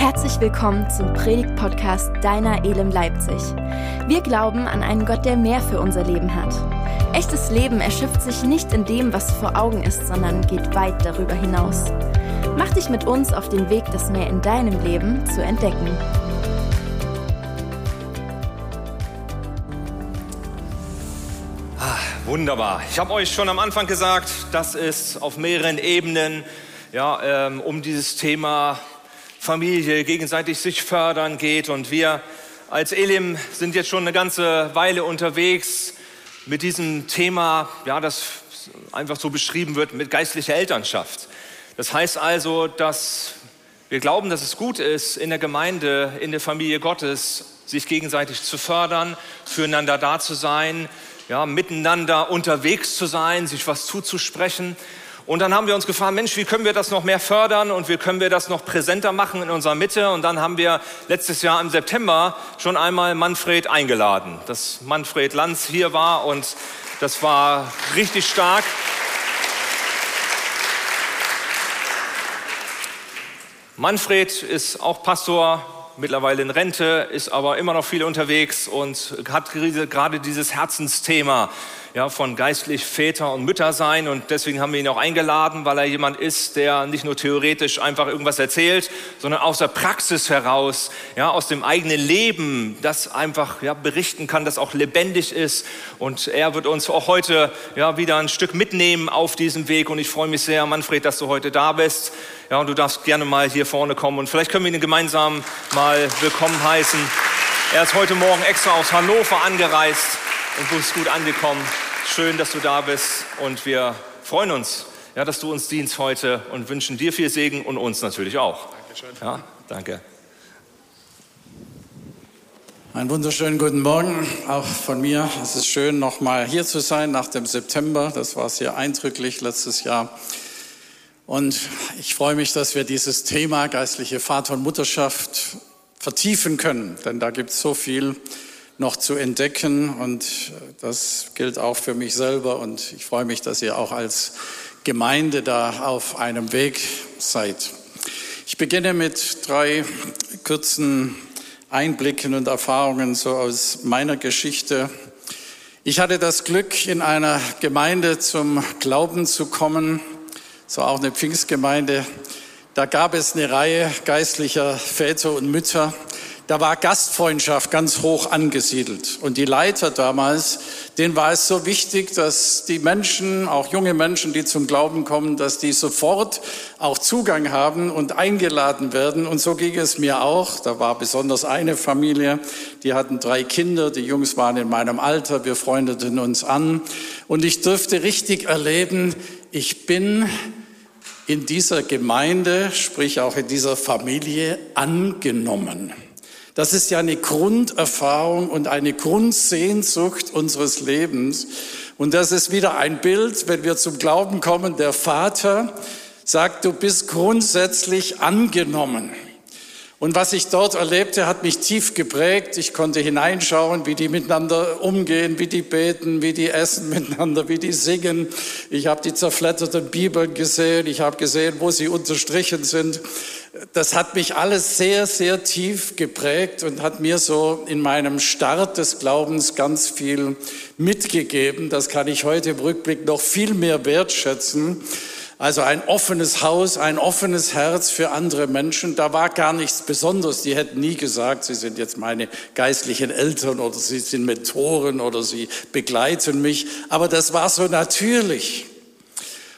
Herzlich willkommen zum Predigt-Podcast Deiner Elem Leipzig. Wir glauben an einen Gott, der mehr für unser Leben hat. Echtes Leben erschöpft sich nicht in dem, was vor Augen ist, sondern geht weit darüber hinaus. Mach dich mit uns auf den Weg, das mehr in deinem Leben zu entdecken. Ah, wunderbar. Ich habe euch schon am Anfang gesagt, dass es auf mehreren Ebenen ja, ähm, um dieses Thema Familie, gegenseitig sich fördern geht. Und wir als Elim sind jetzt schon eine ganze Weile unterwegs mit diesem Thema, ja, das einfach so beschrieben wird, mit geistlicher Elternschaft. Das heißt also, dass wir glauben, dass es gut ist, in der Gemeinde, in der Familie Gottes, sich gegenseitig zu fördern, füreinander da zu sein, ja, miteinander unterwegs zu sein, sich was zuzusprechen. Und dann haben wir uns gefragt, Mensch, wie können wir das noch mehr fördern und wie können wir das noch präsenter machen in unserer Mitte? Und dann haben wir letztes Jahr im September schon einmal Manfred eingeladen, dass Manfred Lanz hier war und das war richtig stark. Manfred ist auch Pastor, mittlerweile in Rente, ist aber immer noch viel unterwegs und hat gerade dieses Herzensthema ja, von geistlich Väter und Mütter sein. Und deswegen haben wir ihn auch eingeladen, weil er jemand ist, der nicht nur theoretisch einfach irgendwas erzählt, sondern aus der Praxis heraus, ja, aus dem eigenen Leben, das einfach ja, berichten kann, das auch lebendig ist. Und er wird uns auch heute ja, wieder ein Stück mitnehmen auf diesem Weg. Und ich freue mich sehr, Manfred, dass du heute da bist. Ja, und du darfst gerne mal hier vorne kommen. Und vielleicht können wir ihn gemeinsam mal willkommen heißen. Er ist heute Morgen extra aus Hannover angereist und du bist gut angekommen. Schön, dass du da bist und wir freuen uns, ja, dass du uns dienst heute und wünschen dir viel Segen und uns natürlich auch. Dankeschön. Ja, danke. Einen wunderschönen guten Morgen auch von mir. Es ist schön, nochmal hier zu sein nach dem September. Das war sehr eindrücklich letztes Jahr. Und ich freue mich, dass wir dieses Thema geistliche Vater- und Mutterschaft vertiefen können, denn da gibt es so viel noch zu entdecken und das gilt auch für mich selber und ich freue mich, dass ihr auch als Gemeinde da auf einem Weg seid. Ich beginne mit drei kurzen Einblicken und Erfahrungen so aus meiner Geschichte. Ich hatte das Glück, in einer Gemeinde zum Glauben zu kommen, so auch eine Pfingstgemeinde. Da gab es eine Reihe geistlicher Väter und Mütter, da war Gastfreundschaft ganz hoch angesiedelt. Und die Leiter damals, denen war es so wichtig, dass die Menschen, auch junge Menschen, die zum Glauben kommen, dass die sofort auch Zugang haben und eingeladen werden. Und so ging es mir auch. Da war besonders eine Familie, die hatten drei Kinder, die Jungs waren in meinem Alter, wir freundeten uns an. Und ich durfte richtig erleben, ich bin in dieser Gemeinde, sprich auch in dieser Familie angenommen. Das ist ja eine Grunderfahrung und eine Grundsehnsucht unseres Lebens. Und das ist wieder ein Bild, wenn wir zum Glauben kommen. Der Vater sagt, du bist grundsätzlich angenommen. Und was ich dort erlebte, hat mich tief geprägt. Ich konnte hineinschauen, wie die miteinander umgehen, wie die beten, wie die essen miteinander, wie die singen. Ich habe die zerfledderten Bibeln gesehen. Ich habe gesehen, wo sie unterstrichen sind. Das hat mich alles sehr, sehr tief geprägt und hat mir so in meinem Start des Glaubens ganz viel mitgegeben. Das kann ich heute im Rückblick noch viel mehr wertschätzen. Also ein offenes Haus, ein offenes Herz für andere Menschen. Da war gar nichts Besonderes. Die hätten nie gesagt, sie sind jetzt meine geistlichen Eltern oder sie sind Mentoren oder sie begleiten mich. Aber das war so natürlich.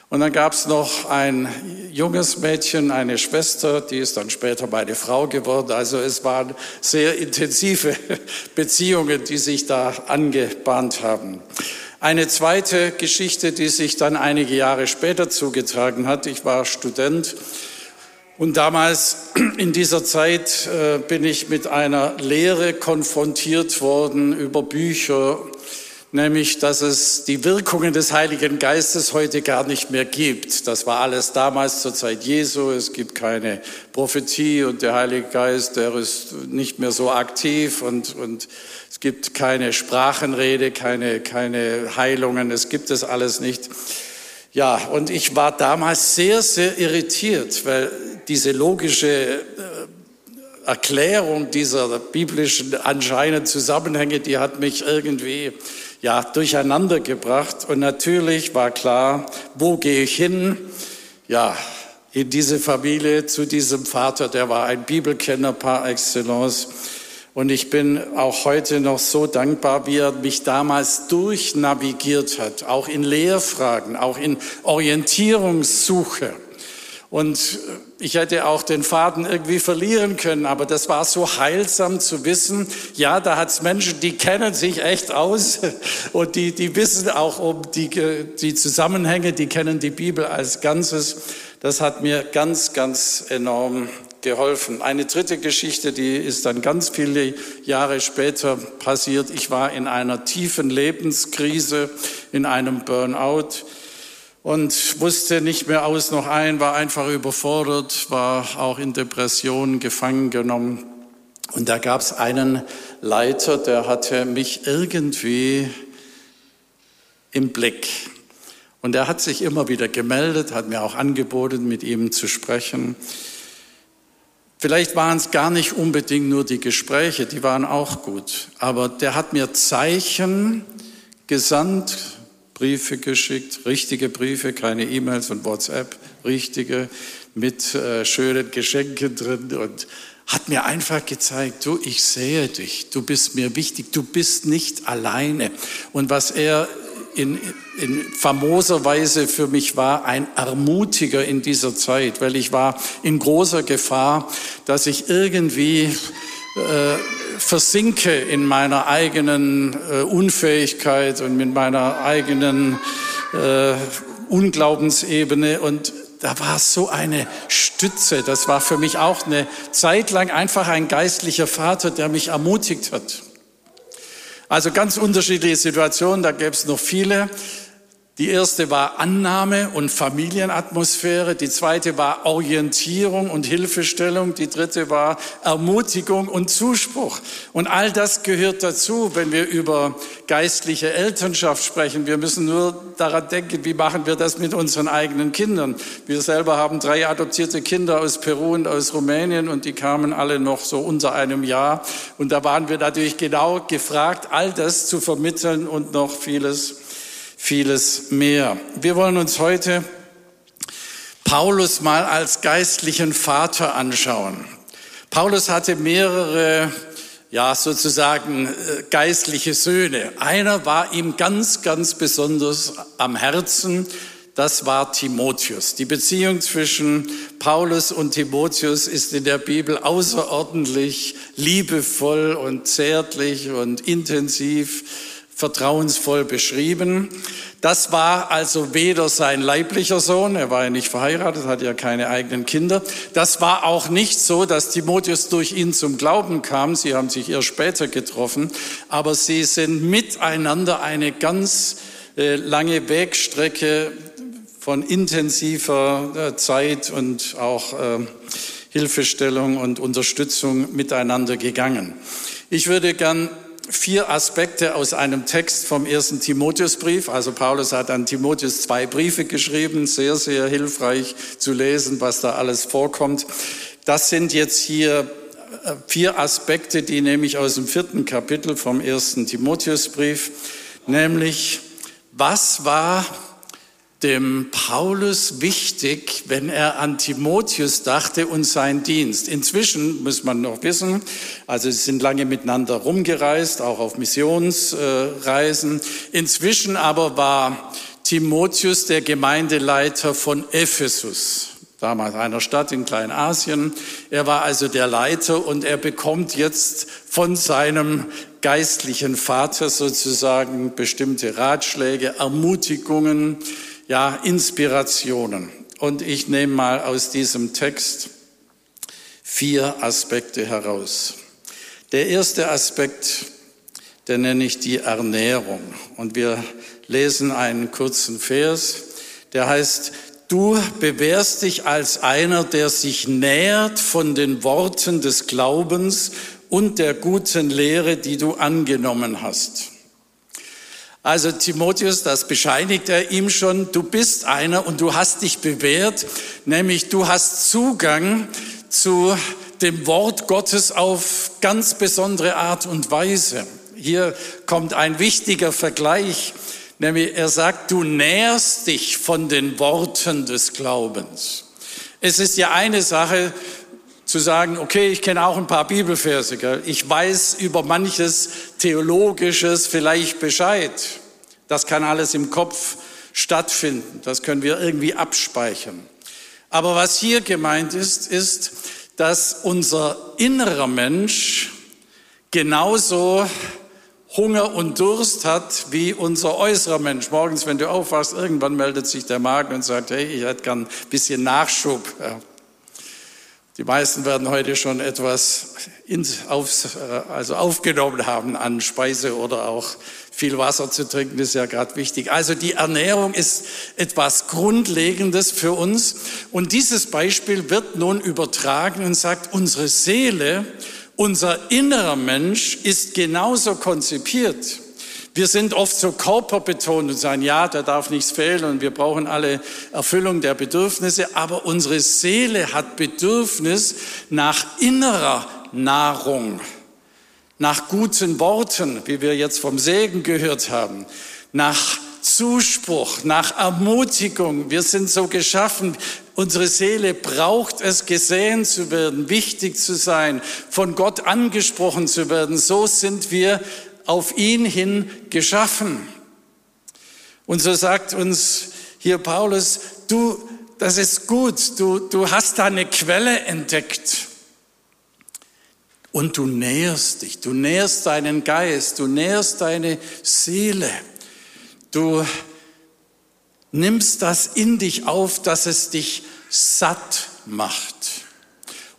Und dann gab es noch ein junges Mädchen, eine Schwester, die ist dann später meine Frau geworden. Also es waren sehr intensive Beziehungen, die sich da angebahnt haben. Eine zweite Geschichte, die sich dann einige Jahre später zugetragen hat. Ich war Student und damals in dieser Zeit äh, bin ich mit einer Lehre konfrontiert worden über Bücher, nämlich dass es die Wirkungen des Heiligen Geistes heute gar nicht mehr gibt. Das war alles damals zur Zeit Jesu. Es gibt keine Prophetie und der Heilige Geist, der ist nicht mehr so aktiv und, und gibt keine Sprachenrede, keine, keine Heilungen, es gibt es alles nicht. Ja, und ich war damals sehr, sehr irritiert, weil diese logische äh, Erklärung dieser biblischen anscheinend Zusammenhänge, die hat mich irgendwie ja, durcheinander gebracht. Und natürlich war klar, wo gehe ich hin? Ja, in diese Familie, zu diesem Vater, der war ein Bibelkenner par excellence. Und ich bin auch heute noch so dankbar, wie er mich damals durchnavigiert hat, auch in Lehrfragen, auch in Orientierungssuche. Und ich hätte auch den Faden irgendwie verlieren können, aber das war so heilsam zu wissen, ja, da hat es Menschen, die kennen sich echt aus und die, die wissen auch um die, die Zusammenhänge, die kennen die Bibel als Ganzes. Das hat mir ganz, ganz enorm geholfen. Eine dritte Geschichte, die ist dann ganz viele Jahre später passiert. Ich war in einer tiefen Lebenskrise, in einem Burnout und wusste nicht mehr aus noch ein, war einfach überfordert, war auch in Depressionen gefangen genommen. Und da gab es einen Leiter, der hatte mich irgendwie im Blick. Und er hat sich immer wieder gemeldet, hat mir auch angeboten, mit ihm zu sprechen. Vielleicht waren es gar nicht unbedingt nur die Gespräche, die waren auch gut. Aber der hat mir Zeichen gesandt, Briefe geschickt, richtige Briefe, keine E-Mails und WhatsApp, richtige mit äh, schönen Geschenken drin und hat mir einfach gezeigt, du, ich sehe dich, du bist mir wichtig, du bist nicht alleine. Und was er in, in famoser Weise für mich war, ein Ermutiger in dieser Zeit, weil ich war in großer Gefahr, dass ich irgendwie äh, versinke in meiner eigenen äh, Unfähigkeit und mit meiner eigenen äh, Unglaubensebene und da war so eine Stütze. Das war für mich auch eine Zeit lang einfach ein geistlicher Vater, der mich ermutigt hat. Also ganz unterschiedliche Situationen, da gäbe es noch viele. Die erste war Annahme und Familienatmosphäre, die zweite war Orientierung und Hilfestellung, die dritte war Ermutigung und Zuspruch. Und all das gehört dazu, wenn wir über geistliche Elternschaft sprechen. Wir müssen nur daran denken, wie machen wir das mit unseren eigenen Kindern. Wir selber haben drei adoptierte Kinder aus Peru und aus Rumänien und die kamen alle noch so unter einem Jahr. Und da waren wir natürlich genau gefragt, all das zu vermitteln und noch vieles vieles mehr. Wir wollen uns heute Paulus mal als geistlichen Vater anschauen. Paulus hatte mehrere, ja, sozusagen äh, geistliche Söhne. Einer war ihm ganz, ganz besonders am Herzen. Das war Timotheus. Die Beziehung zwischen Paulus und Timotheus ist in der Bibel außerordentlich liebevoll und zärtlich und intensiv vertrauensvoll beschrieben. Das war also weder sein leiblicher Sohn, er war ja nicht verheiratet, hatte ja keine eigenen Kinder. Das war auch nicht so, dass Timotheus durch ihn zum Glauben kam. Sie haben sich erst später getroffen, aber sie sind miteinander eine ganz äh, lange Wegstrecke von intensiver äh, Zeit und auch äh, Hilfestellung und Unterstützung miteinander gegangen. Ich würde gern vier Aspekte aus einem Text vom ersten Timotheusbrief. Also Paulus hat an Timotheus zwei Briefe geschrieben, sehr, sehr hilfreich zu lesen, was da alles vorkommt. Das sind jetzt hier äh, vier Aspekte, die nehme ich aus dem vierten Kapitel vom ersten Timotheusbrief, nämlich was war dem Paulus wichtig, wenn er an Timotheus dachte und seinen Dienst. Inzwischen muss man noch wissen, also sie sind lange miteinander rumgereist, auch auf Missionsreisen. Inzwischen aber war Timotheus der Gemeindeleiter von Ephesus, damals einer Stadt in Kleinasien. Er war also der Leiter und er bekommt jetzt von seinem geistlichen Vater sozusagen bestimmte Ratschläge, Ermutigungen, ja, Inspirationen. Und ich nehme mal aus diesem Text vier Aspekte heraus. Der erste Aspekt, den nenne ich die Ernährung. Und wir lesen einen kurzen Vers, der heißt, du bewährst dich als einer, der sich nährt von den Worten des Glaubens und der guten Lehre, die du angenommen hast. Also Timotheus, das bescheinigt er ihm schon, du bist einer und du hast dich bewährt, nämlich du hast Zugang zu dem Wort Gottes auf ganz besondere Art und Weise. Hier kommt ein wichtiger Vergleich, nämlich er sagt, du nährst dich von den Worten des Glaubens. Es ist ja eine Sache zu sagen, okay, ich kenne auch ein paar Bibelverse, gell? ich weiß über manches Theologisches vielleicht Bescheid. Das kann alles im Kopf stattfinden, das können wir irgendwie abspeichern. Aber was hier gemeint ist, ist, dass unser innerer Mensch genauso Hunger und Durst hat wie unser äußerer Mensch. Morgens, wenn du aufwachst, irgendwann meldet sich der Magen und sagt, hey, ich hätte gern ein bisschen Nachschub. Die meisten werden heute schon etwas auf, also aufgenommen haben an Speise oder auch viel Wasser zu trinken, ist ja gerade wichtig. Also die Ernährung ist etwas Grundlegendes für uns. Und dieses Beispiel wird nun übertragen und sagt, unsere Seele unser innerer Mensch ist genauso konzipiert. Wir sind oft so körperbetont und sagen, ja, da darf nichts fehlen und wir brauchen alle Erfüllung der Bedürfnisse, aber unsere Seele hat Bedürfnis nach innerer Nahrung, nach guten Worten, wie wir jetzt vom Segen gehört haben, nach Zuspruch, nach Ermutigung. Wir sind so geschaffen. Unsere Seele braucht es, gesehen zu werden, wichtig zu sein, von Gott angesprochen zu werden. So sind wir auf ihn hin geschaffen. Und so sagt uns hier Paulus, du, das ist gut, du, du hast da eine Quelle entdeckt. Und du nährst dich, du nährst deinen Geist, du nährst deine Seele. Du nimmst das in dich auf, dass es dich satt macht.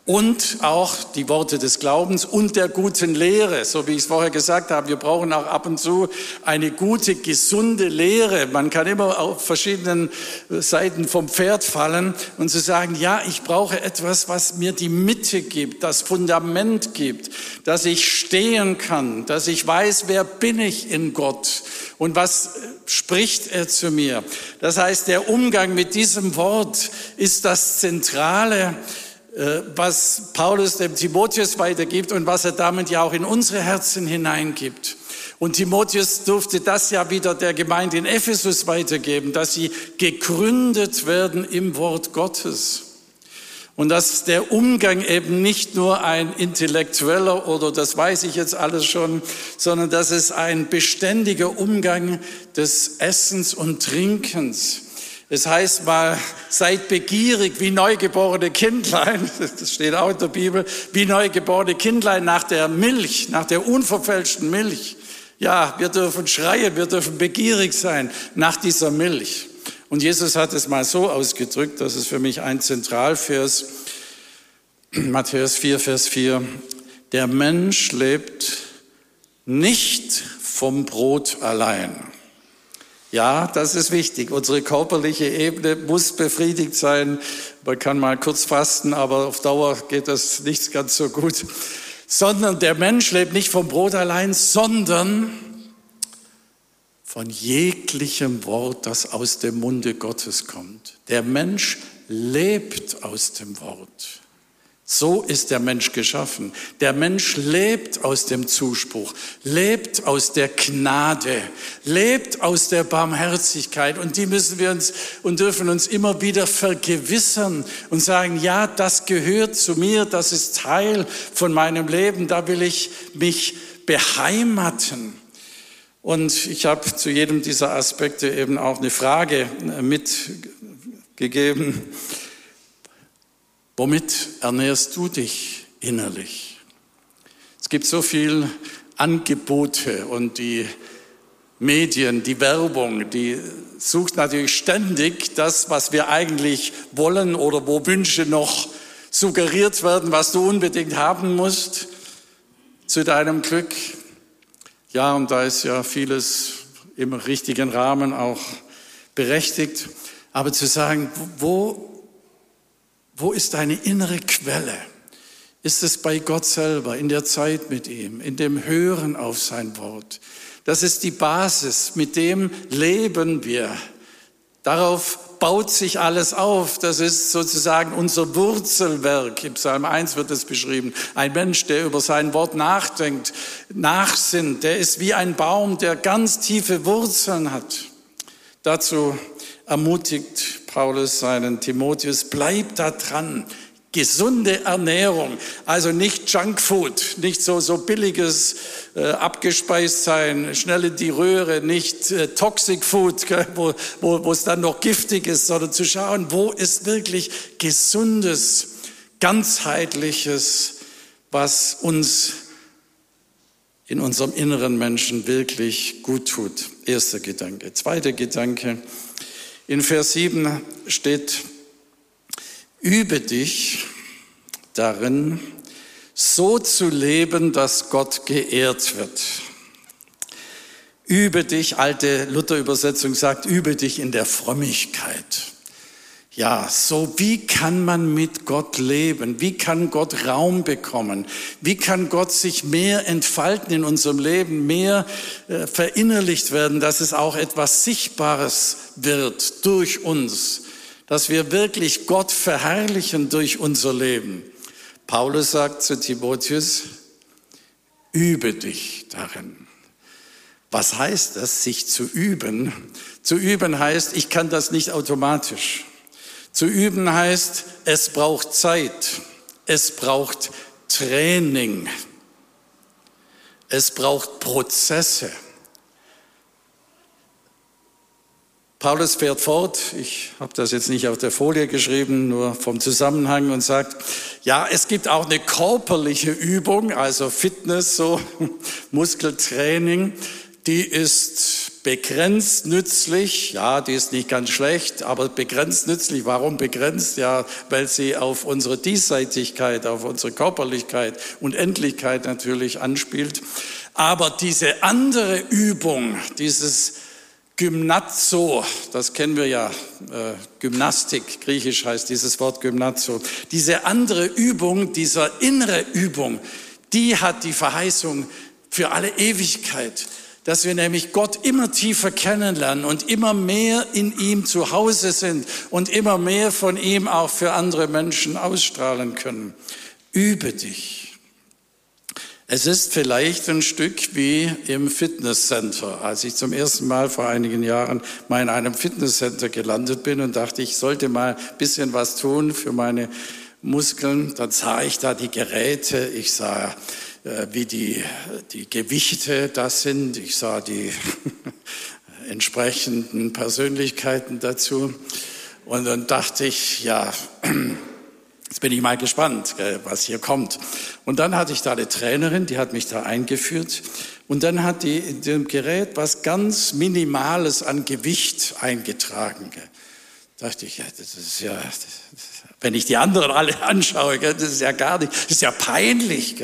Und auch die Worte des Glaubens und der guten Lehre, so wie ich es vorher gesagt habe. Wir brauchen auch ab und zu eine gute, gesunde Lehre. Man kann immer auf verschiedenen Seiten vom Pferd fallen und zu sagen, ja, ich brauche etwas, was mir die Mitte gibt, das Fundament gibt, dass ich stehen kann, dass ich weiß, wer bin ich in Gott und was spricht er zu mir. Das heißt, der Umgang mit diesem Wort ist das Zentrale, äh, was Paulus dem Timotheus weitergibt und was er damit ja auch in unsere Herzen hineingibt. Und Timotheus durfte das ja wieder der Gemeinde in Ephesus weitergeben, dass sie gegründet werden im Wort Gottes. Und dass der Umgang eben nicht nur ein intellektueller oder das weiß ich jetzt alles schon, sondern dass es ein beständiger Umgang des Essens und Trinkens. Es heißt mal, seid begierig wie neugeborene Kindlein, das steht auch in der Bibel, wie neugeborene Kindlein nach der Milch, nach der unverfälschten Milch. Ja, wir dürfen schreien, wir dürfen begierig sein nach dieser Milch. Und Jesus hat es mal so ausgedrückt, das ist für mich ein Zentralvers, Matthäus 4, Vers 4, der Mensch lebt nicht vom Brot allein. Ja, das ist wichtig. Unsere körperliche Ebene muss befriedigt sein. Man kann mal kurz fasten, aber auf Dauer geht das nicht ganz so gut. Sondern der Mensch lebt nicht vom Brot allein, sondern von jeglichem Wort, das aus dem Munde Gottes kommt. Der Mensch lebt aus dem Wort. So ist der Mensch geschaffen. Der Mensch lebt aus dem Zuspruch, lebt aus der Gnade, lebt aus der Barmherzigkeit. Und die müssen wir uns und dürfen uns immer wieder vergewissern und sagen, ja, das gehört zu mir, das ist Teil von meinem Leben, da will ich mich beheimaten. Und ich habe zu jedem dieser Aspekte eben auch eine Frage äh, mitgegeben. Womit ernährst du dich innerlich? Es gibt so viele Angebote und die Medien, die Werbung, die sucht natürlich ständig das, was wir eigentlich wollen oder wo Wünsche noch suggeriert werden, was du unbedingt haben musst zu deinem Glück. Ja, und da ist ja vieles im richtigen Rahmen auch berechtigt. Aber zu sagen, wo, wo ist deine innere Quelle? Ist es bei Gott selber, in der Zeit mit ihm, in dem Hören auf sein Wort? Das ist die Basis, mit dem leben wir. Darauf baut sich alles auf. Das ist sozusagen unser Wurzelwerk. Im Psalm 1 wird es beschrieben. Ein Mensch, der über sein Wort nachdenkt, nachsinnt, der ist wie ein Baum, der ganz tiefe Wurzeln hat. Dazu ermutigt Paulus seinen Timotheus, bleib da dran gesunde Ernährung, also nicht Junkfood, nicht so, so billiges äh, abgespeist sein, schnell in die Röhre, nicht äh, Toxic Food, wo, wo, wo es dann noch giftig ist, sondern zu schauen, wo ist wirklich gesundes, ganzheitliches, was uns in unserem inneren Menschen wirklich gut tut. Erster Gedanke. Zweiter Gedanke. In Vers 7 steht, Übe dich darin, so zu leben, dass Gott geehrt wird. Übe dich, alte Luther-Übersetzung sagt, übe dich in der Frömmigkeit. Ja, so wie kann man mit Gott leben? Wie kann Gott Raum bekommen? Wie kann Gott sich mehr entfalten in unserem Leben, mehr äh, verinnerlicht werden, dass es auch etwas Sichtbares wird durch uns? dass wir wirklich Gott verherrlichen durch unser Leben. Paulus sagt zu Timotheus, übe dich darin. Was heißt das, sich zu üben? Zu üben heißt, ich kann das nicht automatisch. Zu üben heißt, es braucht Zeit, es braucht Training, es braucht Prozesse. Paulus fährt fort, ich habe das jetzt nicht auf der Folie geschrieben, nur vom Zusammenhang und sagt, ja, es gibt auch eine körperliche Übung, also Fitness, so Muskeltraining, die ist begrenzt nützlich, ja, die ist nicht ganz schlecht, aber begrenzt nützlich. Warum begrenzt? Ja, weil sie auf unsere Diesseitigkeit, auf unsere Körperlichkeit und Endlichkeit natürlich anspielt. Aber diese andere Übung, dieses Gymnazo, das kennen wir ja, äh, Gymnastik, griechisch heißt dieses Wort Gymnazo. Diese andere Übung, dieser innere Übung, die hat die Verheißung für alle Ewigkeit, dass wir nämlich Gott immer tiefer kennenlernen und immer mehr in ihm zu Hause sind und immer mehr von ihm auch für andere Menschen ausstrahlen können. Übe dich. Es ist vielleicht ein Stück wie im Fitnesscenter. Als ich zum ersten Mal vor einigen Jahren mal in einem Fitnesscenter gelandet bin und dachte, ich sollte mal ein bisschen was tun für meine Muskeln, dann sah ich da die Geräte, ich sah, wie die, die Gewichte das sind, ich sah die entsprechenden Persönlichkeiten dazu. Und dann dachte ich, ja, Jetzt bin ich mal gespannt, was hier kommt. Und dann hatte ich da eine Trainerin, die hat mich da eingeführt. Und dann hat die in dem Gerät was ganz Minimales an Gewicht eingetragen. Da dachte ich, ja, das ist ja, wenn ich die anderen alle anschaue, das ist ja gar nicht, das ist ja peinlich.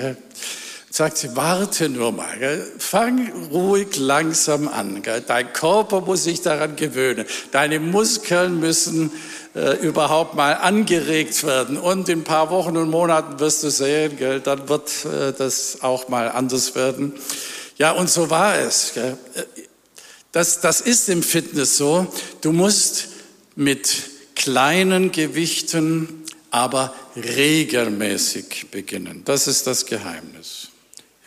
Sagt sie, warte nur mal, fang ruhig langsam an. Dein Körper muss sich daran gewöhnen. Deine Muskeln müssen äh, überhaupt mal angeregt werden. Und in ein paar Wochen und Monaten wirst du sehen, gell, dann wird äh, das auch mal anders werden. Ja, und so war es. Gell. Das, das ist im Fitness so. Du musst mit kleinen Gewichten, aber regelmäßig beginnen. Das ist das Geheimnis.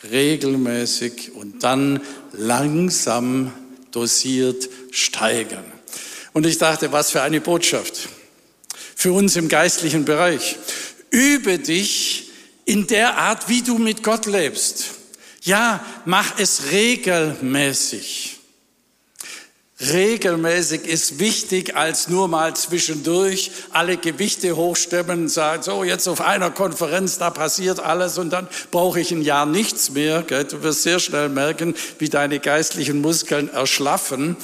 Regelmäßig und dann langsam dosiert steigern. Und ich dachte, was für eine Botschaft für uns im geistlichen Bereich. Übe dich in der Art, wie du mit Gott lebst. Ja, mach es regelmäßig. Regelmäßig ist wichtig als nur mal zwischendurch alle Gewichte hochstemmen und sagen, so jetzt auf einer Konferenz, da passiert alles und dann brauche ich ein Jahr nichts mehr. Du wirst sehr schnell merken, wie deine geistlichen Muskeln erschlaffen,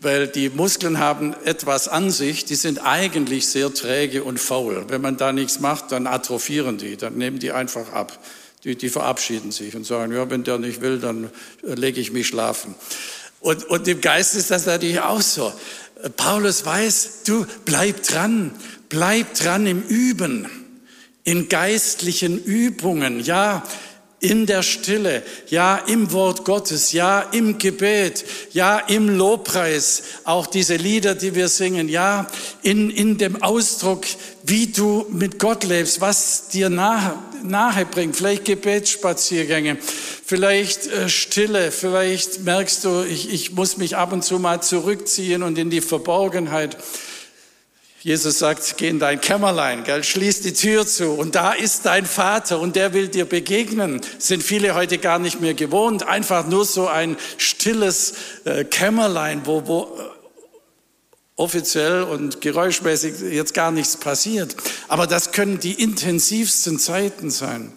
weil die Muskeln haben etwas an sich, die sind eigentlich sehr träge und faul. Wenn man da nichts macht, dann atrophieren die, dann nehmen die einfach ab. Die, die verabschieden sich und sagen, ja, wenn der nicht will, dann äh, lege ich mich schlafen. Und, und im Geist ist das natürlich auch so. Paulus weiß, du bleib dran, bleib dran im Üben, in geistlichen Übungen. Ja, in der Stille, ja im Wort Gottes, ja im Gebet, ja im Lobpreis, auch diese Lieder, die wir singen, ja in, in dem Ausdruck, wie du mit Gott lebst, was dir nahe, nahe bringt, vielleicht Gebetsspaziergänge, vielleicht äh, Stille, vielleicht merkst du, ich, ich muss mich ab und zu mal zurückziehen und in die Verborgenheit. Jesus sagt, geh in dein Kämmerlein, gell, schließ die Tür zu. Und da ist dein Vater und der will dir begegnen. Sind viele heute gar nicht mehr gewohnt, einfach nur so ein stilles äh, Kämmerlein, wo, wo offiziell und geräuschmäßig jetzt gar nichts passiert. Aber das können die intensivsten Zeiten sein.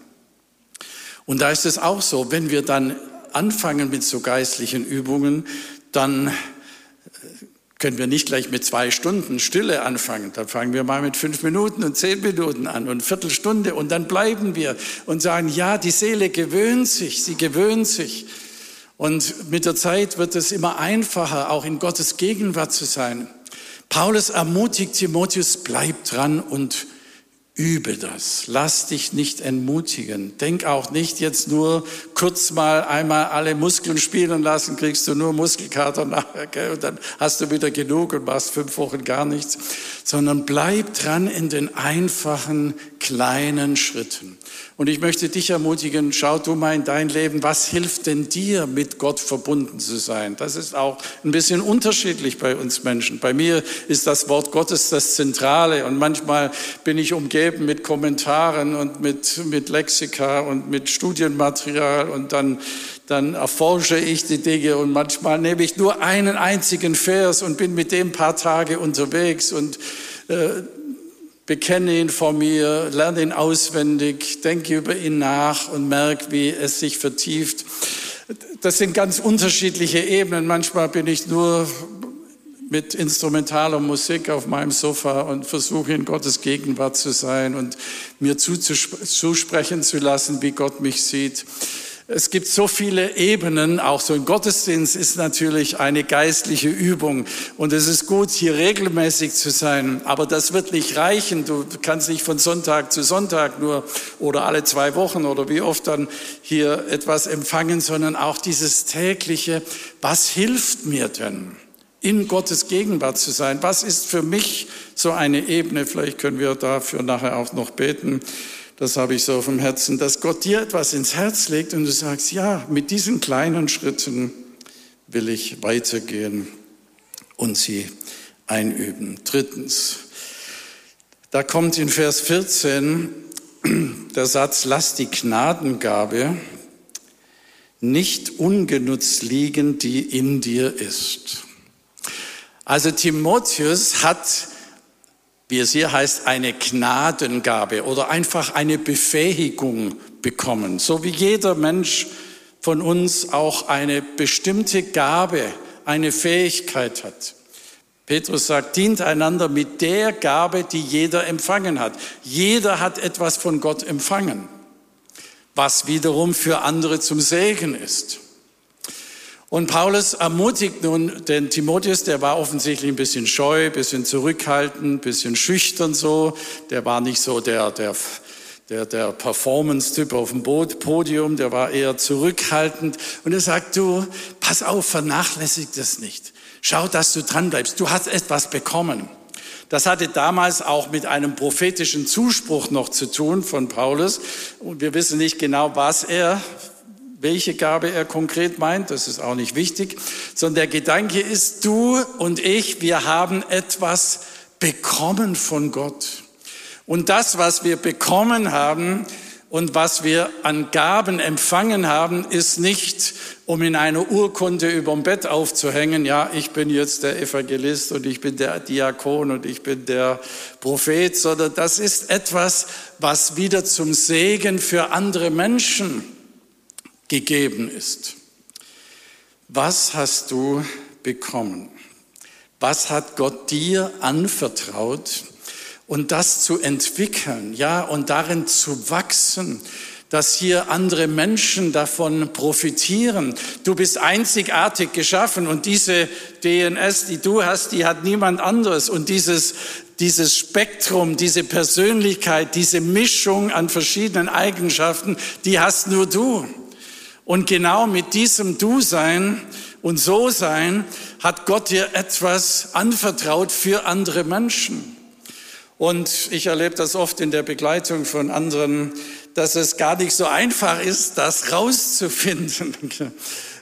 Und da ist es auch so, wenn wir dann anfangen mit so geistlichen Übungen, dann können wir nicht gleich mit zwei Stunden Stille anfangen. Dann fangen wir mal mit fünf Minuten und zehn Minuten an und Viertelstunde und dann bleiben wir und sagen, ja, die Seele gewöhnt sich, sie gewöhnt sich. Und mit der Zeit wird es immer einfacher, auch in Gottes Gegenwart zu sein. Paulus ermutigt Timotheus, bleib dran und Übe das. Lass dich nicht entmutigen. Denk auch nicht jetzt nur kurz mal einmal alle Muskeln spielen lassen, kriegst du nur Muskelkater nachher, gell? und dann hast du wieder genug und machst fünf Wochen gar nichts, sondern bleib dran in den einfachen kleinen Schritten. Und ich möchte dich ermutigen, schau du mal in dein Leben, was hilft denn dir, mit Gott verbunden zu sein? Das ist auch ein bisschen unterschiedlich bei uns Menschen. Bei mir ist das Wort Gottes das Zentrale und manchmal bin ich umgeben mit Kommentaren und mit, mit Lexika und mit Studienmaterial und dann, dann erforsche ich die Dinge und manchmal nehme ich nur einen einzigen Vers und bin mit dem paar Tage unterwegs und äh, bekenne ihn vor mir, lerne ihn auswendig, denke über ihn nach und merke, wie es sich vertieft. Das sind ganz unterschiedliche Ebenen. Manchmal bin ich nur mit instrumentaler Musik auf meinem Sofa und versuche in Gottes Gegenwart zu sein und mir zusprechen zu lassen, wie Gott mich sieht. Es gibt so viele Ebenen, auch so ein Gottesdienst ist natürlich eine geistliche Übung und es ist gut, hier regelmäßig zu sein, aber das wird nicht reichen. Du kannst nicht von Sonntag zu Sonntag nur oder alle zwei Wochen oder wie oft dann hier etwas empfangen, sondern auch dieses tägliche, was hilft mir denn? in Gottes Gegenwart zu sein. Was ist für mich so eine Ebene? Vielleicht können wir dafür nachher auch noch beten das habe ich so auf dem Herzen, dass Gott dir etwas ins Herz legt und du sagst, ja, mit diesen kleinen Schritten will ich weitergehen und sie einüben. Drittens, da kommt in Vers 14 der Satz, lass die Gnadengabe nicht ungenutzt liegen, die in dir ist. Also Timotheus hat wie es hier heißt, eine Gnadengabe oder einfach eine Befähigung bekommen. So wie jeder Mensch von uns auch eine bestimmte Gabe, eine Fähigkeit hat. Petrus sagt, dient einander mit der Gabe, die jeder empfangen hat. Jeder hat etwas von Gott empfangen, was wiederum für andere zum Segen ist. Und Paulus ermutigt nun den Timotheus, der war offensichtlich ein bisschen scheu, bisschen zurückhaltend, bisschen schüchtern so. Der war nicht so der, der, der, der Performance-Typ auf dem Podium, der war eher zurückhaltend. Und er sagt, du, pass auf, vernachlässig das nicht. Schau, dass du dran bleibst. Du hast etwas bekommen. Das hatte damals auch mit einem prophetischen Zuspruch noch zu tun von Paulus. Und wir wissen nicht genau, was er welche Gabe er konkret meint, das ist auch nicht wichtig, sondern der Gedanke ist, du und ich, wir haben etwas bekommen von Gott. Und das, was wir bekommen haben und was wir an Gaben empfangen haben, ist nicht, um in einer Urkunde überm Bett aufzuhängen, ja, ich bin jetzt der Evangelist und ich bin der Diakon und ich bin der Prophet, sondern das ist etwas, was wieder zum Segen für andere Menschen gegeben ist. Was hast du bekommen? Was hat Gott dir anvertraut? Und das zu entwickeln, ja, und darin zu wachsen, dass hier andere Menschen davon profitieren. Du bist einzigartig geschaffen und diese DNS, die du hast, die hat niemand anderes. Und dieses dieses Spektrum, diese Persönlichkeit, diese Mischung an verschiedenen Eigenschaften, die hast nur du. Und genau mit diesem Du-Sein und So-Sein hat Gott dir etwas anvertraut für andere Menschen. Und ich erlebe das oft in der Begleitung von anderen, dass es gar nicht so einfach ist, das rauszufinden.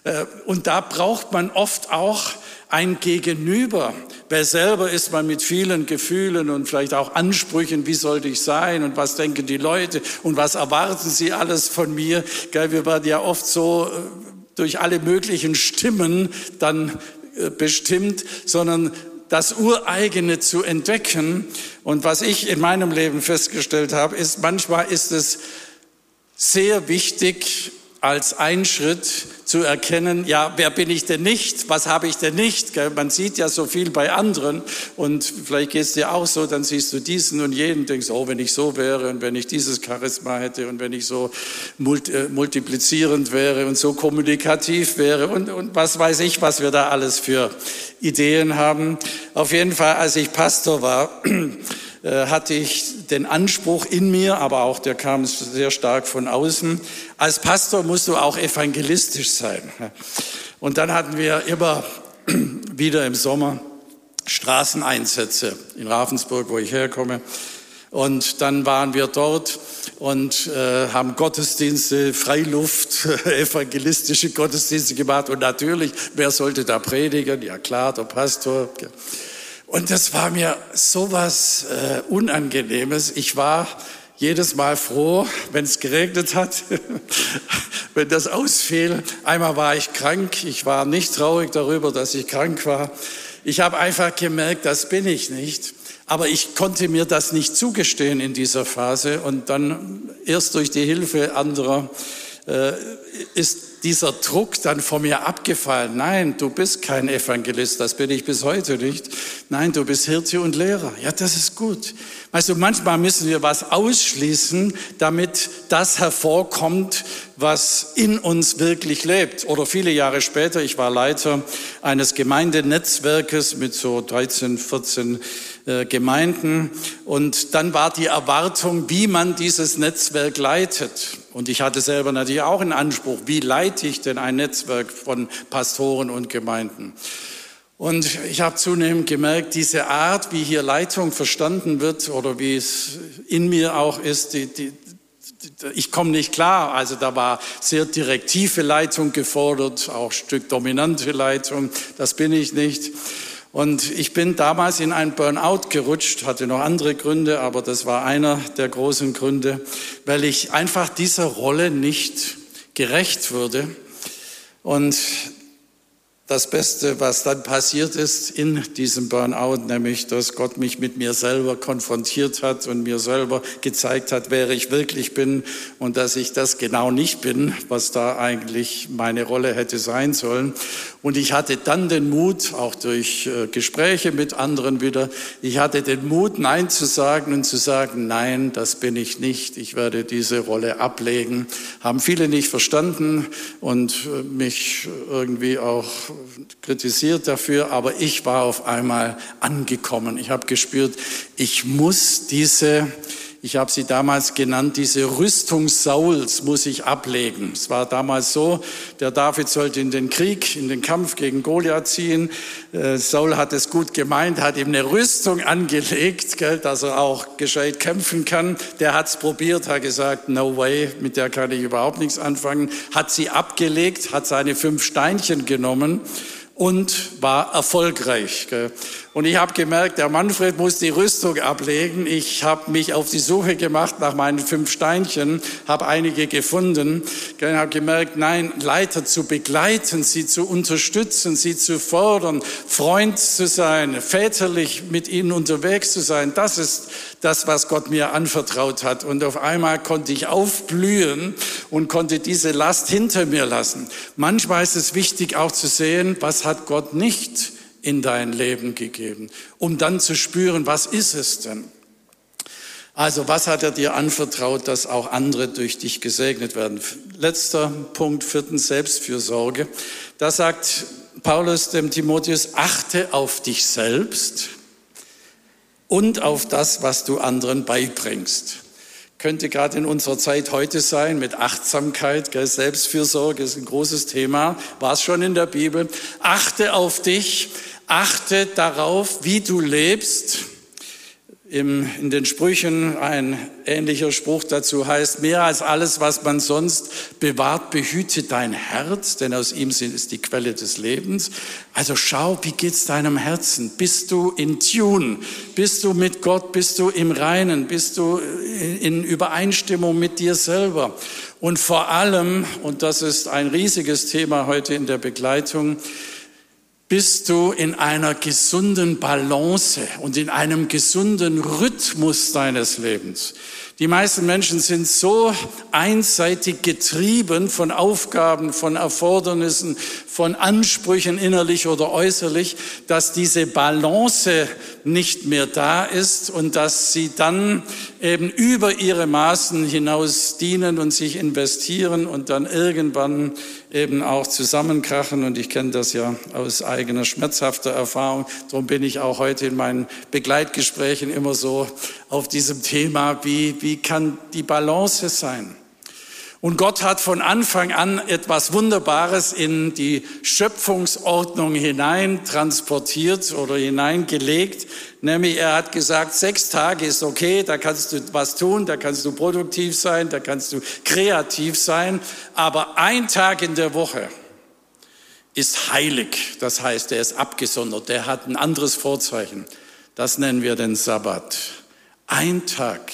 Äh, und da braucht man oft auch ein Gegenüber. Weil selber ist man mit vielen Gefühlen und vielleicht auch Ansprüchen, wie sollte ich sein und was denken die Leute und was erwarten sie alles von mir. Wir werden ja oft so äh, durch alle möglichen Stimmen dann äh, bestimmt, sondern das Ureigene zu entdecken. Und was ich in meinem Leben festgestellt habe, ist, manchmal ist es sehr wichtig, als ein Schritt zu erkennen, ja, wer bin ich denn nicht? Was habe ich denn nicht? Man sieht ja so viel bei anderen und vielleicht geht es dir auch so, dann siehst du diesen und jenen, denkst, oh, wenn ich so wäre und wenn ich dieses Charisma hätte und wenn ich so äh, multiplizierend wäre und so kommunikativ wäre und, und was weiß ich, was wir da alles für Ideen haben. Auf jeden Fall, als ich Pastor war, hatte ich den Anspruch in mir, aber auch der kam sehr stark von außen. Als Pastor musst du auch evangelistisch sein. Und dann hatten wir immer wieder im Sommer Straßeneinsätze in Ravensburg, wo ich herkomme. Und dann waren wir dort und äh, haben Gottesdienste, Freiluft, evangelistische Gottesdienste gemacht. Und natürlich, wer sollte da predigen? Ja klar, der Pastor. Und das war mir sowas äh, Unangenehmes. Ich war jedes Mal froh, wenn es geregnet hat, wenn das ausfiel. Einmal war ich krank. Ich war nicht traurig darüber, dass ich krank war. Ich habe einfach gemerkt, das bin ich nicht. Aber ich konnte mir das nicht zugestehen in dieser Phase. Und dann erst durch die Hilfe anderer ist dieser Druck dann von mir abgefallen. Nein, du bist kein Evangelist, das bin ich bis heute nicht. Nein, du bist Hirte und Lehrer. Ja, das ist gut. Weißt du, manchmal müssen wir was ausschließen, damit das hervorkommt, was in uns wirklich lebt. Oder viele Jahre später, ich war Leiter eines Gemeindenetzwerkes mit so 13, 14 äh, Gemeinden. Und dann war die Erwartung, wie man dieses Netzwerk leitet. Und ich hatte selber natürlich auch einen Anspruch, wie leite ich denn ein Netzwerk von Pastoren und Gemeinden? Und ich habe zunehmend gemerkt, diese Art, wie hier Leitung verstanden wird oder wie es in mir auch ist, die, die, ich komme nicht klar. Also da war sehr direktive Leitung gefordert, auch Stück dominante Leitung. Das bin ich nicht. Und ich bin damals in ein Burnout gerutscht, hatte noch andere Gründe, aber das war einer der großen Gründe, weil ich einfach dieser Rolle nicht gerecht wurde. Und das Beste, was dann passiert ist in diesem Burnout, nämlich, dass Gott mich mit mir selber konfrontiert hat und mir selber gezeigt hat, wer ich wirklich bin und dass ich das genau nicht bin, was da eigentlich meine Rolle hätte sein sollen. Und ich hatte dann den Mut, auch durch äh, Gespräche mit anderen wieder, ich hatte den Mut, Nein zu sagen und zu sagen, nein, das bin ich nicht, ich werde diese Rolle ablegen. Haben viele nicht verstanden und äh, mich irgendwie auch kritisiert dafür, aber ich war auf einmal angekommen. Ich habe gespürt, ich muss diese ich habe sie damals genannt, diese Rüstung Sauls muss ich ablegen. Es war damals so, der David sollte in den Krieg, in den Kampf gegen Goliath ziehen. Äh, Saul hat es gut gemeint, hat ihm eine Rüstung angelegt, dass er auch gescheit kämpfen kann. Der hat es probiert, hat gesagt, no way, mit der kann ich überhaupt nichts anfangen. Hat sie abgelegt, hat seine fünf Steinchen genommen und war erfolgreich. Und ich habe gemerkt, der Manfred muss die Rüstung ablegen. Ich habe mich auf die Suche gemacht nach meinen fünf Steinchen, habe einige gefunden. Habe gemerkt, nein, Leiter zu begleiten, sie zu unterstützen, sie zu fordern, Freund zu sein, väterlich mit ihnen unterwegs zu sein, das ist das, was Gott mir anvertraut hat. Und auf einmal konnte ich aufblühen und konnte diese Last hinter mir lassen. Manchmal ist es wichtig auch zu sehen, was hat Gott nicht in dein Leben gegeben, um dann zu spüren, was ist es denn? Also was hat er dir anvertraut, dass auch andere durch dich gesegnet werden? Letzter Punkt, viertens, Selbstfürsorge. Da sagt Paulus dem Timotheus, achte auf dich selbst. und auf das, was du anderen beibringst. Könnte gerade in unserer Zeit heute sein mit Achtsamkeit, Selbstfürsorge ist ein großes Thema, war es schon in der Bibel. Achte auf dich, achte darauf, wie du lebst im, in den Sprüchen ein ähnlicher Spruch dazu heißt, mehr als alles, was man sonst bewahrt, behüte dein Herz, denn aus ihm ist die Quelle des Lebens. Also schau, wie geht's deinem Herzen? Bist du in Tune? Bist du mit Gott? Bist du im Reinen? Bist du in Übereinstimmung mit dir selber? Und vor allem, und das ist ein riesiges Thema heute in der Begleitung, bist du in einer gesunden Balance und in einem gesunden Rhythmus deines Lebens. Die meisten Menschen sind so einseitig getrieben von Aufgaben, von Erfordernissen, von Ansprüchen innerlich oder äußerlich, dass diese Balance nicht mehr da ist und dass sie dann eben über ihre Maßen hinaus dienen und sich investieren und dann irgendwann eben auch zusammenkrachen. Und ich kenne das ja aus eigener schmerzhafter Erfahrung. Darum bin ich auch heute in meinen Begleitgesprächen immer so auf diesem Thema, wie, wie kann die Balance sein? Und Gott hat von Anfang an etwas Wunderbares in die Schöpfungsordnung hinein transportiert oder hineingelegt. Nämlich er hat gesagt, sechs Tage ist okay, da kannst du was tun, da kannst du produktiv sein, da kannst du kreativ sein. Aber ein Tag in der Woche ist heilig. Das heißt, er ist abgesondert, der hat ein anderes Vorzeichen. Das nennen wir den Sabbat. Ein Tag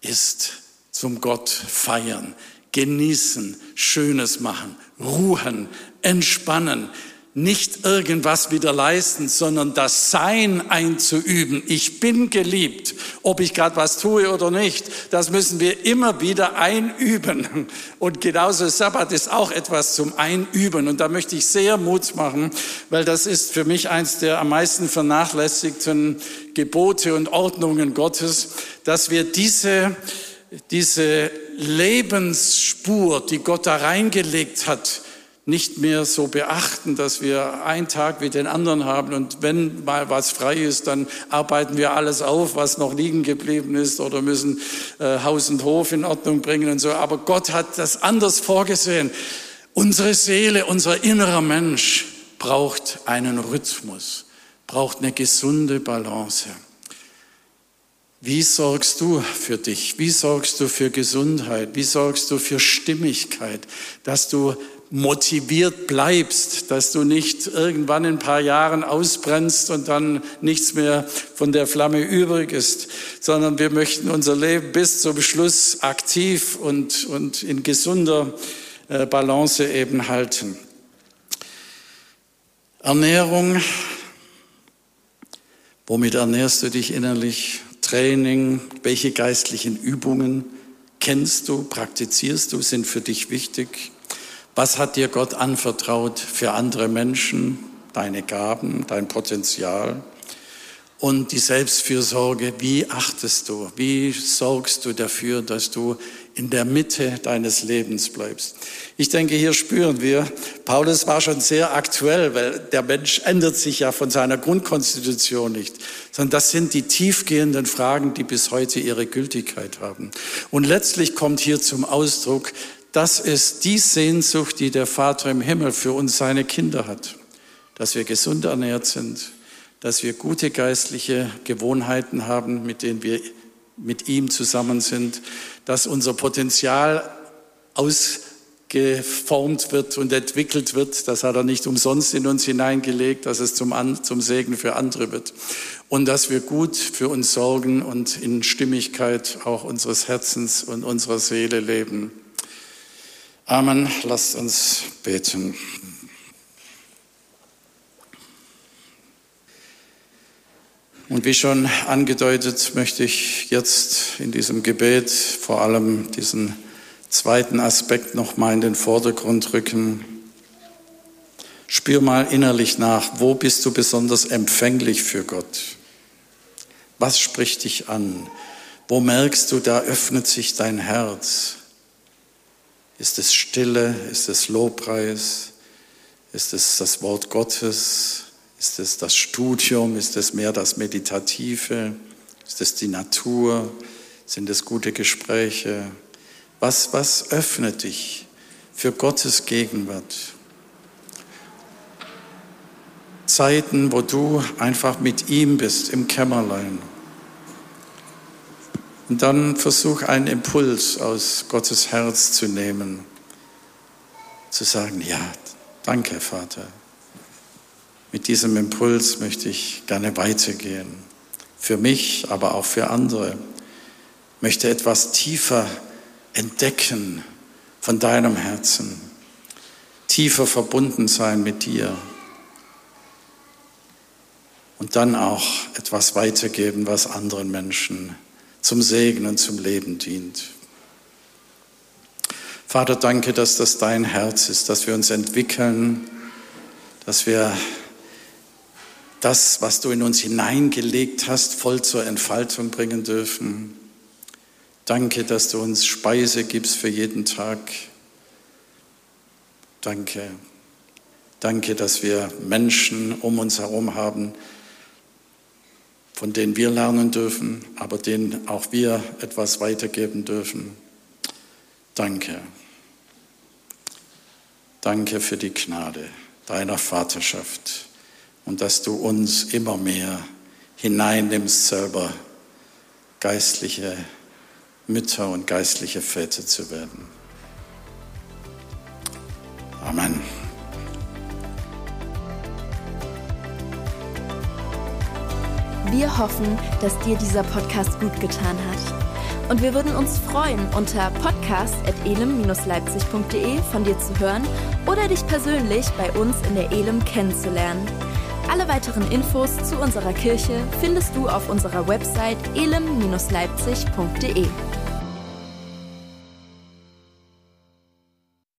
ist zum Gott feiern, genießen, Schönes machen, ruhen, entspannen, nicht irgendwas wieder leisten, sondern das Sein einzuüben. Ich bin geliebt, ob ich gerade was tue oder nicht. Das müssen wir immer wieder einüben. Und genauso Sabbat ist auch etwas zum Einüben. Und da möchte ich sehr Mut machen, weil das ist für mich eins der am meisten vernachlässigten Gebote und Ordnungen Gottes, dass wir diese diese Lebensspur, die Gott da reingelegt hat, nicht mehr so beachten, dass wir einen Tag wie den anderen haben und wenn mal was frei ist, dann arbeiten wir alles auf, was noch liegen geblieben ist oder müssen äh, Haus und Hof in Ordnung bringen und so. Aber Gott hat das anders vorgesehen. Unsere Seele, unser innerer Mensch braucht einen Rhythmus, braucht eine gesunde Balance. Wie sorgst du für dich? Wie sorgst du für Gesundheit? Wie sorgst du für Stimmigkeit? Dass du motiviert bleibst, dass du nicht irgendwann in ein paar Jahren ausbrennst und dann nichts mehr von der Flamme übrig ist, sondern wir möchten unser Leben bis zum Schluss aktiv und, und in gesunder äh, Balance eben halten. Ernährung, womit ernährst du dich innerlich? Training, welche geistlichen Übungen kennst du, praktizierst du, sind für dich wichtig? Was hat dir Gott anvertraut für andere Menschen, deine Gaben, dein Potenzial? Und die Selbstfürsorge, wie achtest du, wie sorgst du dafür, dass du in der Mitte deines Lebens bleibst? Ich denke, hier spüren wir, Paulus war schon sehr aktuell, weil der Mensch ändert sich ja von seiner Grundkonstitution nicht, sondern das sind die tiefgehenden Fragen, die bis heute ihre Gültigkeit haben. Und letztlich kommt hier zum Ausdruck, das ist die Sehnsucht, die der Vater im Himmel für uns seine Kinder hat, dass wir gesund ernährt sind, dass wir gute geistliche Gewohnheiten haben, mit denen wir mit ihm zusammen sind, dass unser Potenzial ausgeformt wird und entwickelt wird. Das hat er nicht umsonst in uns hineingelegt, dass es zum, zum Segen für andere wird. Und dass wir gut für uns sorgen und in Stimmigkeit auch unseres Herzens und unserer Seele leben. Amen. Lasst uns beten. Und wie schon angedeutet, möchte ich jetzt in diesem Gebet vor allem diesen zweiten Aspekt noch mal in den Vordergrund rücken. Spür mal innerlich nach, wo bist du besonders empfänglich für Gott? Was spricht dich an? Wo merkst du, da öffnet sich dein Herz? Ist es Stille? Ist es Lobpreis? Ist es das Wort Gottes? Ist es das Studium? Ist es mehr das Meditative? Ist es die Natur? Sind es gute Gespräche? Was, was öffnet dich für Gottes Gegenwart? Zeiten, wo du einfach mit ihm bist im Kämmerlein. Und dann versuch einen Impuls aus Gottes Herz zu nehmen, zu sagen, ja, danke Vater. Mit diesem Impuls möchte ich gerne weitergehen. Für mich, aber auch für andere. Ich möchte etwas tiefer entdecken von deinem Herzen. Tiefer verbunden sein mit dir. Und dann auch etwas weitergeben, was anderen Menschen zum Segen und zum Leben dient. Vater, danke, dass das dein Herz ist, dass wir uns entwickeln, dass wir das, was du in uns hineingelegt hast, voll zur Entfaltung bringen dürfen. Danke, dass du uns Speise gibst für jeden Tag. Danke. Danke, dass wir Menschen um uns herum haben, von denen wir lernen dürfen, aber denen auch wir etwas weitergeben dürfen. Danke. Danke für die Gnade deiner Vaterschaft und dass du uns immer mehr hineinnimmst, selber geistliche Mütter und geistliche Väter zu werden. Amen. Wir hoffen, dass dir dieser Podcast gut getan hat. Und wir würden uns freuen, unter podcast.elem-leipzig.de von dir zu hören oder dich persönlich bei uns in der Elem kennenzulernen. Alle weiteren Infos zu unserer Kirche findest du auf unserer Website elem-leipzig.de.